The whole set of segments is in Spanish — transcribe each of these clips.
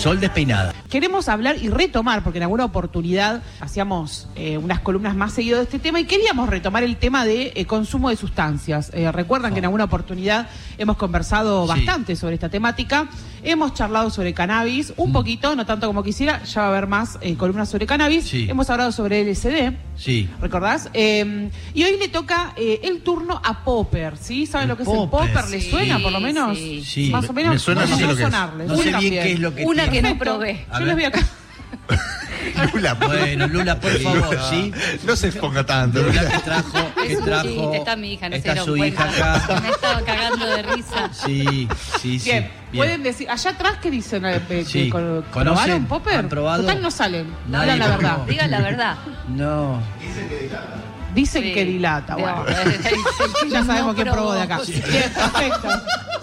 Sol despeinada. Queremos hablar y retomar, porque en alguna oportunidad hacíamos eh, unas columnas más seguido de este tema y queríamos retomar el tema de eh, consumo de sustancias. Eh, recuerdan que en alguna oportunidad hemos conversado Sí. bastante sobre esta temática. Hemos charlado sobre cannabis, un poquito, no tanto como quisiera, ya va a haber más eh, columnas sobre cannabis. Sí. Hemos hablado sobre LSD. Sí. ¿Recordás? Eh, y hoy le toca eh, el turno a Popper, ¿sí? ¿Saben El lo que es Popper. el Popper? ¿Le Sí, suena por lo menos? sí. Sí, Más o menos. me suena, no sé lo que es. sonarles. No sé Una bien qué es lo que Una tiene. que no probé. A Yo les ver. voy a... Lula, Bueno, Lula, por favor, ¿sí? No se exponga tanto. Lula que trajo, que trajo. está mi hija, no está se su hija cuenta. acá. Me estaba cagando de risa. Sí, sí, sí. Bien, pueden decir, allá atrás, ¿qué dicen? Eh, que Sí. ¿Probaron Popper? ¿Han probado? Total no salen, no Nadie hablan la verdad. Digan la verdad. No. Dicen Sí. que dilata, bueno. No, Ya sabemos no quién probó de acá. probó. Bien, perfecto.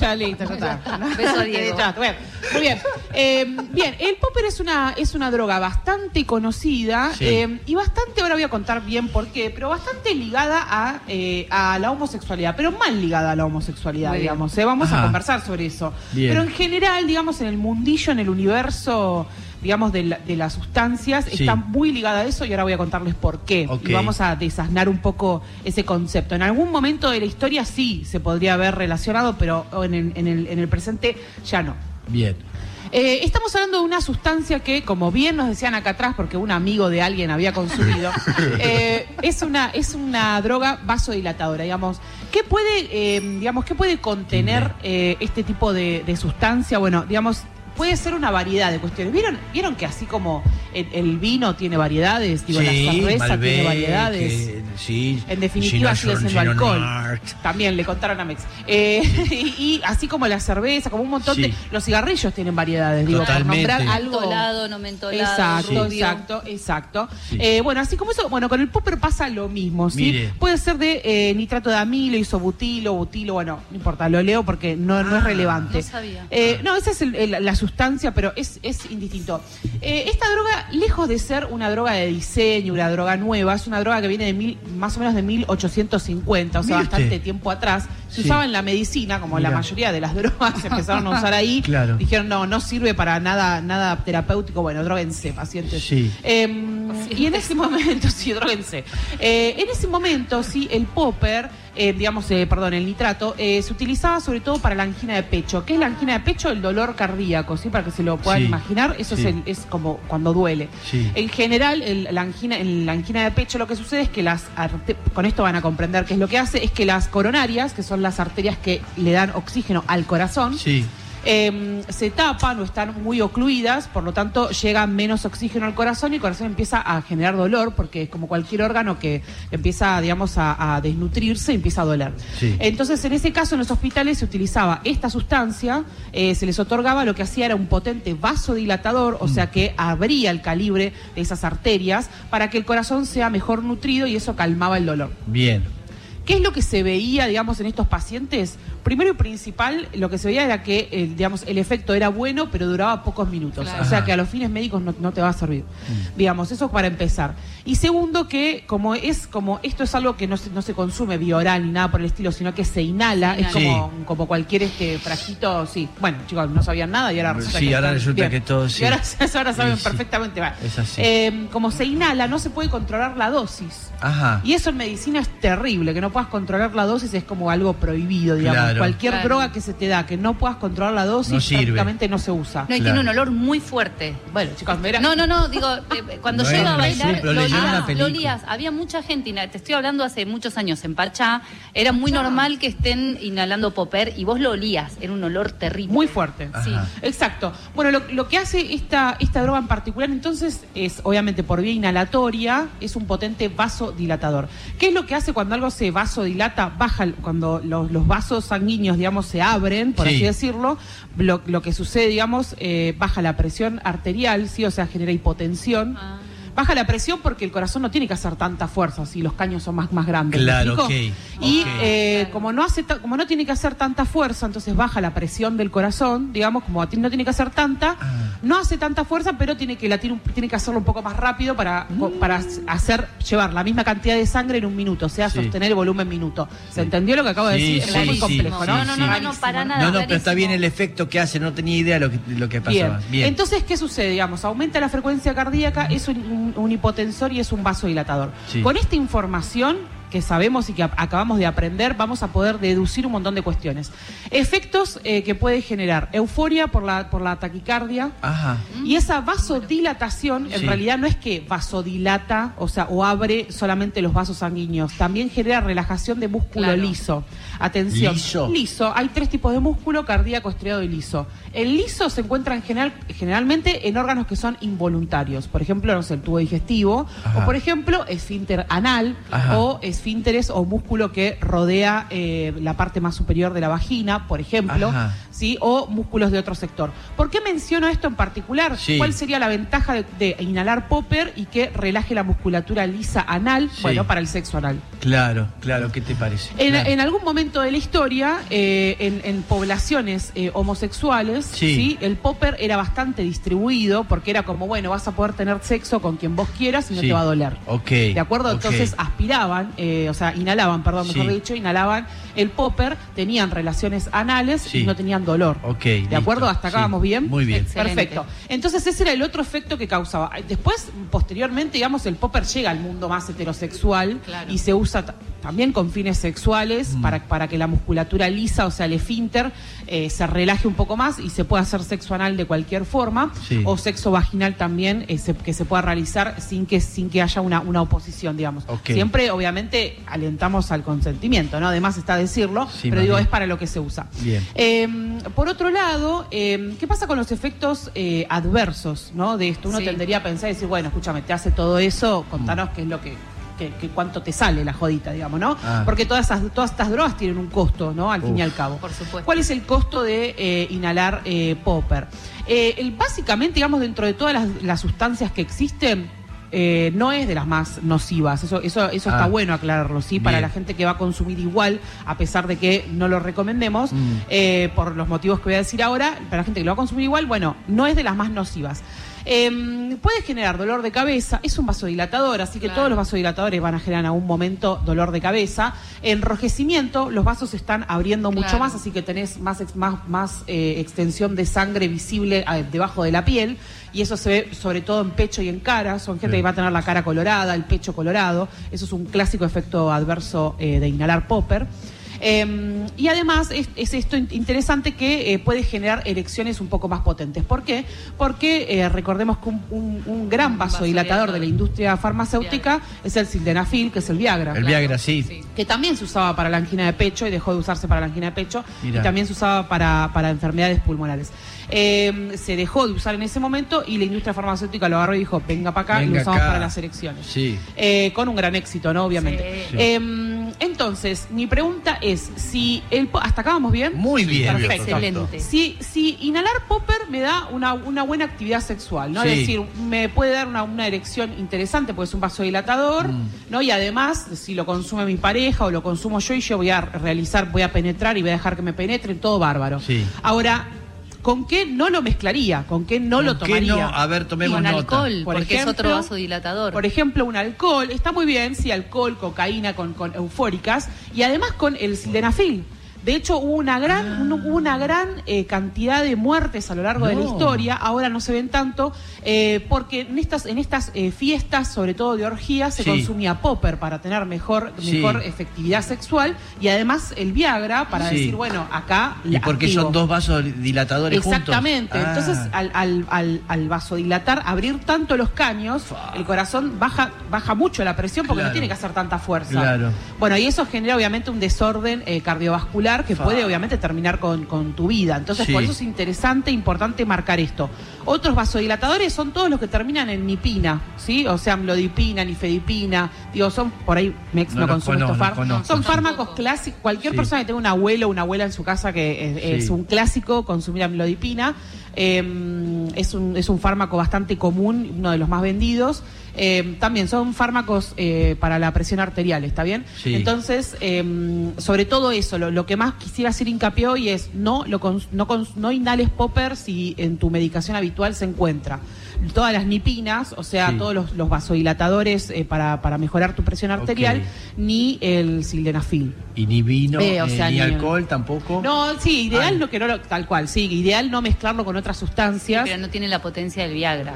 Ya listo, ya está. Beso a Diego. Ya, Bien, muy bien. Eh, bien, el popper es una, es una droga bastante conocida Sí. eh, y bastante, ahora voy a contar bien por qué, pero bastante ligada a, eh, a la homosexualidad, pero mal ligada a la homosexualidad, Muy digamos. eh. Vamos a conversar sobre eso. Bien. Pero en general, digamos, en el mundillo, en el universo digamos, de, la- de las sustancias, Sí. está muy ligada a eso y ahora voy a contarles por qué. Y vamos a desasnar un poco ese concepto. En algún momento de la historia sí se podría haber relacionado, pero en el, en el, en el presente ya no. Bien. Eh, estamos hablando de una sustancia que, como bien nos decían acá atrás, porque un amigo de alguien había consumido, eh, es una es una droga vasodilatadora, digamos. ¿Qué puede, eh, digamos, qué puede contener este tipo de, de sustancia? Bueno, digamos, puede ser una variedad de cuestiones. ¿Vieron, vieron que así como el, el vino tiene variedades, digo, la cerveza Malbec, tiene variedades? Sí. En definitiva, sigue siendo alcohol. Art. También le contaron a Mex. Eh, y, y así como la cerveza, como un montón Sí. de. Los cigarrillos tienen variedades, digo, Totalmente. por nombrar algo. Mentolado, no mentolado, Exacto, rubio. exacto, exacto. Sí. Eh, bueno, así como eso, bueno, con el popper pasa lo mismo, ¿sí? Mire. Puede ser de eh, nitrato de amilo, isobutilo, butilo, bueno, no importa, lo leo porque no, no es Ah, relevante. no sabía. Eh, no, esa es el- el- la sustancia, pero es, es indistinto. Eh, esta droga, lejos de ser una droga de diseño, una droga nueva, es una droga que viene de mil, más o menos de 1850, o sea, usted. bastante tiempo atrás. Se Sí. usaba en la medicina, como la mayoría de las drogas se empezaron a usar ahí. Claro. Dijeron, no, no sirve para nada, nada terapéutico. Bueno, droguense, pacientes. Sí. Eh, y en ese momento, sí, droguense. Eh, en ese momento, sí, el popper, eh, digamos, eh, perdón, el nitrato, eh, se utilizaba sobre todo para la angina de pecho. ¿Qué es la angina de pecho? El dolor cardíaco, ¿sí? Para que se lo puedan Sí. imaginar, eso Sí. es, el- es como cuando duele. Sí. En general, el- la angina, en la angina de pecho lo que sucede es que las con esto van a comprender qué es lo que hace, es que las coronarias, que son las arterias que le dan oxígeno al corazón, Sí. Eh, se tapan o están muy ocluidas, por lo tanto llega menos oxígeno al corazón y el corazón empieza a generar dolor, porque es como cualquier órgano que empieza, digamos, a, a desnutrirse y empieza a doler. Sí. Entonces, en ese caso, en los hospitales se utilizaba esta sustancia, eh, se les otorgaba, lo que hacía era un potente vasodilatador, o sea que abría el calibre de esas arterias para que el corazón sea mejor nutrido y eso calmaba el dolor. Bien. ¿Qué es lo que se veía, digamos, en estos pacientes? Primero y principal, lo que se veía era que, eh, digamos, el efecto era bueno, pero duraba pocos minutos. Claro. O sea que a los fines médicos no, no te va a servir. Digamos, eso para empezar. Y segundo, que como es como esto es algo que no se, no se consume bioral ni nada por el estilo, sino que se inhala, es como, como cualquier este frasquito, sí. Bueno, chicos, no sabían nada y ahora resulta Sí, que ahora resulta bien. que todo, sí. Y ahora, ahora saben sí. perfectamente. va. Es así. Eh, como se inhala, no se puede controlar la dosis. Ajá. Y eso en medicina es terrible, que no puedas controlar la dosis es como algo prohibido, digamos. Claro. Cualquier Claro. droga que se te da que no puedas controlar la dosis No sirve. prácticamente no se usa. No, y Claro. tiene un olor muy fuerte. Bueno, chicos, mira. No, no, no, digo, eh, cuando No iba a bailar, lo olías, película. lo olías. había mucha gente, te estoy hablando hace muchos años, en Parchá, era muy normal que estén inhalando popper y vos lo olías, era un olor terrible. Muy fuerte. Sí. Ajá. Exacto. Bueno, lo, lo que hace esta, esta droga en particular entonces es, obviamente por vía inhalatoria, es un potente vasodilatador. ¿Qué es lo que hace cuando algo se vasodilata? Baja, cuando los, los vasos sanguíneos, digamos, se abren, por Sí. así decirlo, lo, lo que sucede, digamos, eh, baja la presión arterial, ¿sí? O sea, genera hipotensión. Ah. Baja la presión porque el corazón no tiene que hacer tanta fuerza si los caños son más, más grandes. ¿me Claro, ok, Y eh, Claro. como no hace como no tiene que hacer tanta fuerza, entonces baja la presión del corazón, digamos, como ti- no tiene que hacer tanta, Ah. no hace tanta fuerza, pero tiene que latir un- tiene que hacerlo un poco más rápido para, para hacer llevar la misma cantidad de sangre en un minuto, o sea, Sí. sostener el volumen minuto. ¿Se entendió lo que acabo de Sí, decir? sí, es muy complejo, sí, ¿no? No, no, no, no, no, para nada. No, no, pero está bien el efecto que hace, no tenía idea lo que, lo que Bien. pasaba. Bien. Entonces, ¿qué sucede? Digamos, aumenta la frecuencia cardíaca, es un, un- un hipotensor y es un vasodilatador. Sí. Con esta información que sabemos y que acabamos de aprender, vamos a poder deducir un montón de cuestiones. Efectos eh, que puede generar euforia por la, por la taquicardia. Ajá. Y esa vasodilatación, en Sí. realidad no es que vasodilata, o sea, o abre solamente los vasos sanguíneos, también genera relajación de músculo Claro. liso. Atención. ¿Liso? Liso. Hay tres tipos de músculo, cardíaco, estriado y liso. El liso se encuentra en general, generalmente en órganos que son involuntarios. Por ejemplo, no sé, el tubo digestivo. Ajá. O por ejemplo, esfínter anal. Ajá. O esfínteres o músculo que rodea eh, la parte más superior de la vagina, por ejemplo. Ajá. ¿sí? O músculos de otro sector. ¿Por qué menciono esto en particular? Sí. ¿Cuál sería la ventaja de, de inhalar popper y que relaje la musculatura lisa anal? Sí. Bueno, para el sexo anal. Claro, claro, ¿qué te parece? En, Claro. en algún momento de la historia, eh, en, en poblaciones eh, homosexuales, Sí. sí. el popper era bastante distribuido porque era como, bueno, vas a poder tener sexo con quien vos quieras y no te va a doler. Ok. ¿De acuerdo? Entonces aspiraban, eh, o sea, inhalaban, perdón, mejor Sí. dicho, inhalaban el popper, tenían relaciones anales Sí. y no tenían dolor. Ok, ¿De listo. acuerdo? ¿Hasta acá Sí, vamos bien? muy bien. Excelente. Perfecto. Entonces ese era el otro efecto que causaba. Después, posteriormente, digamos, el popper llega al mundo más heterosexual Claro. y se usa también con fines sexuales Mm. para, para que la musculatura lisa, o sea, el esfínter, eh, se relaje un poco más y se pueda hacer sexo anal de cualquier forma Sí. o sexo vaginal también eh, se- que se pueda realizar sin que sin que haya una, una oposición, digamos. Siempre, obviamente, alentamos al consentimiento, ¿no? Además está decirlo, Sí, pero digo, bien. es para lo que se usa. Bien. Eh, por otro lado, eh, ¿qué pasa con los efectos eh, adversos ¿no? de esto? Uno Sí. tendería a pensar y decir, bueno, escúchame, te hace todo eso, contanos Mm. qué es lo que, que- que cuánto te sale la jodita, digamos, ¿no? Ah. Porque todas, esas, todas estas drogas tienen un costo, ¿no? Al fin y al cabo. Por supuesto. ¿Cuál es el costo de eh, inhalar eh, popper? Eh, el- básicamente, digamos, dentro de todas las, las sustancias que existen, eh, no es de las más nocivas. Eso, eso, eso Ah. está bueno aclararlo, ¿sí? Para Bien. la gente que va a consumir igual, a pesar de que no lo recomendemos, Mm. eh, por los motivos que voy a decir ahora, para la gente que lo va a consumir igual, bueno, no es de las más nocivas. Eh, puede generar dolor de cabeza, es un vasodilatador, así que Claro. todos los vasodilatadores van a generar en algún momento dolor de cabeza. Enrojecimiento, los vasos se están abriendo mucho Claro. más, así que tenés más, más, más eh, extensión de sangre visible eh, debajo de la piel, y eso se ve sobre todo en pecho y en cara. Son gente Bien. que va a tener la cara colorada, el pecho colorado. Eso es un clásico efecto adverso eh, de inhalar popper. Eh, y además es, es esto in- interesante que eh, puede generar erecciones un poco más potentes. ¿Por qué? Porque eh, recordemos que un, un- un gran vasodilatador de la industria farmacéutica es el sildenafil, que es el Viagra. El Viagra, sí. Que también se usaba para la angina de pecho y dejó de usarse para la angina de pecho. Mirá. Y también se usaba para, para enfermedades pulmonares. Eh, se dejó de usar en ese momento y la industria farmacéutica lo agarró y dijo, venga para acá y Venga lo usamos acá. para las erecciones. Sí. Eh, con un gran éxito, ¿no? Obviamente. Sí. Eh, entonces, mi pregunta es, si el... ¿Hasta acá vamos bien? Muy bien. Perfecto. Excelente. Si, si inhalar popper me da una, una buena actividad sexual, ¿no? Sí. Es decir, me puede dar una, una erección interesante porque es un vasodilatador, Mm. ¿no? Y además, si lo consume mi pareja o lo consumo yo y yo voy a realizar, voy a penetrar y voy a dejar que me penetre, todo bárbaro. Sí. Ahora, ¿con qué no lo mezclaría? ¿Con qué no lo ¿Con qué tomaría? no? A ver, tomemos Con nota. alcohol, Por porque ejemplo, es otro vasodilatador. Por ejemplo, un alcohol, está muy bien, sí, alcohol, cocaína con, con eufóricas, y además con el sildenafil. De hecho, hubo una gran, hubo una gran eh, cantidad de muertes a lo largo de la Ah. Historia, ahora no se ven tanto, eh, porque en estas, en estas eh, fiestas, sobre todo de orgías, se Sí. consumía popper para tener mejor, Sí. mejor efectividad sexual, y además el Viagra para Sí. decir, bueno, acá... ¿Y porque activo. son dos vasodilatadores juntos? Exactamente. Ah. Entonces, al, al, al, al vasodilatar, abrir tanto los caños, el corazón baja, baja mucho la presión porque Claro. no tiene que hacer tanta fuerza. Claro. Bueno, y eso genera obviamente un desorden eh, que puede obviamente terminar con, con tu vida. Entonces, Sí. por eso es interesante, importante marcar esto. Otros vasodilatadores son todos los que terminan en nipina, ¿sí? O sea, amlodipina, nifedipina. Digo, son por ahí, Mex No no, consume estos fármacos. Son fármacos clásicos. Cualquier Sí. persona que tenga un abuelo o una abuela en su casa que es, un clásico consumir amlodipina. Eh, es, un, es un fármaco bastante común, uno de los más vendidos. Eh, también son fármacos eh, para la presión arterial, ¿está bien? Sí. Entonces, eh, sobre todo eso, lo, lo que más quisiera hacer hincapié hoy es no, lo cons- no, cons- no inhales popper si en tu medicación habitual se encuentra. Todas las nipinas, o sea, Sí. todos los, los vasodilatadores eh, para, para mejorar tu presión arterial, ni el sildenafil. Y ni vino, Eh, o eh, ni ni- alcohol tampoco. No, sí, ideal Ay. no que no lo- tal cual, sí, ideal no mezclarlo con otras sustancias. Pero no tiene la potencia del Viagra.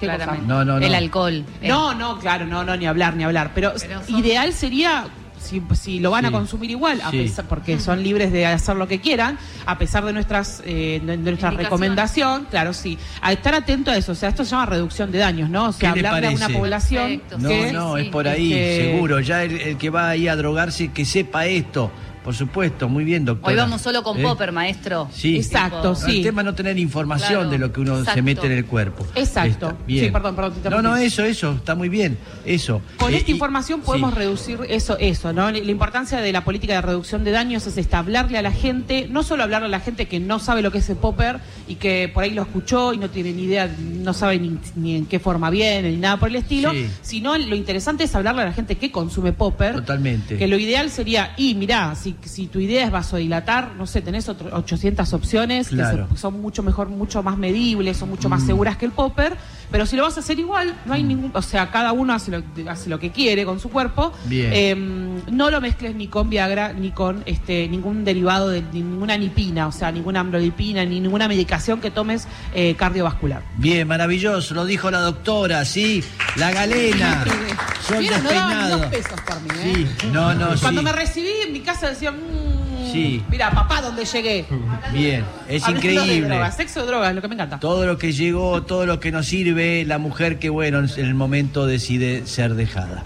Claramente. No, no, no. El alcohol. No, no, claro, no, no, ni hablar, ni hablar. Pero, Pero son- ideal sería, si, si lo van a consumir igual, a Sí. pesar- porque son libres de hacer lo que quieran, a pesar de nuestras eh, de, de nuestra recomendación, claro, sí. A estar atento a eso, o sea, esto se llama reducción de daños, ¿no? O sea, ¿Qué le hablarle a una población Perfecto, No, que... no, sí, es por ahí, este- seguro. Ya el, el que va ahí a drogarse, que sepa esto. Por supuesto, muy bien, doctor. Hoy vamos solo con popper, maestro. Sí. Exacto, Tipo, sí. El tema es no tener información Claro, de lo que uno se mete en el cuerpo. Exacto. Está bien. Sí, perdón, perdón, te No, no, eso, eso, está muy bien. Eso. Con Eh, esta y- información podemos sí. reducir eso, eso, ¿no? La importancia de la política de reducción de daños es esta, hablarle a la gente, no solo hablarle a la gente que no sabe lo que es el popper y que por ahí lo escuchó y no tiene ni idea, no sabe ni, ni en qué forma viene, ni nada por el estilo, Sí. sino lo interesante es hablarle a la gente que consume popper. Totalmente. Que lo ideal sería, y mirá, si, si tu idea es vasodilatar, no sé, tenés otro- 800 opciones Claro. que se- son mucho mejor, mucho más medibles, son mucho más Mm. seguras que el popper, pero si lo vas a hacer igual, no hay ningún, o sea, cada uno hace lo, hace lo que quiere con su cuerpo. Bien. Eh, no lo mezcles ni con Viagra ni con este ningún derivado de ni ninguna nipina, o sea, ninguna amlodipina, ni ninguna medicación que tomes eh, cardiovascular. Bien, maravilloso, lo dijo la doctora, sí, la galena. Sol no daban dos pesos por mí, ¿eh? Sí, no, no, Cuando sí. me recibí en mi casa mmm, Sí. mira, papá, ¿dónde llegué? Bien, es Hablando de increíble. drogas, sexo, drogas, lo que me encanta. Todo lo que llegó, todo lo que nos sirve, la mujer que, bueno, en el momento decide ser dejada.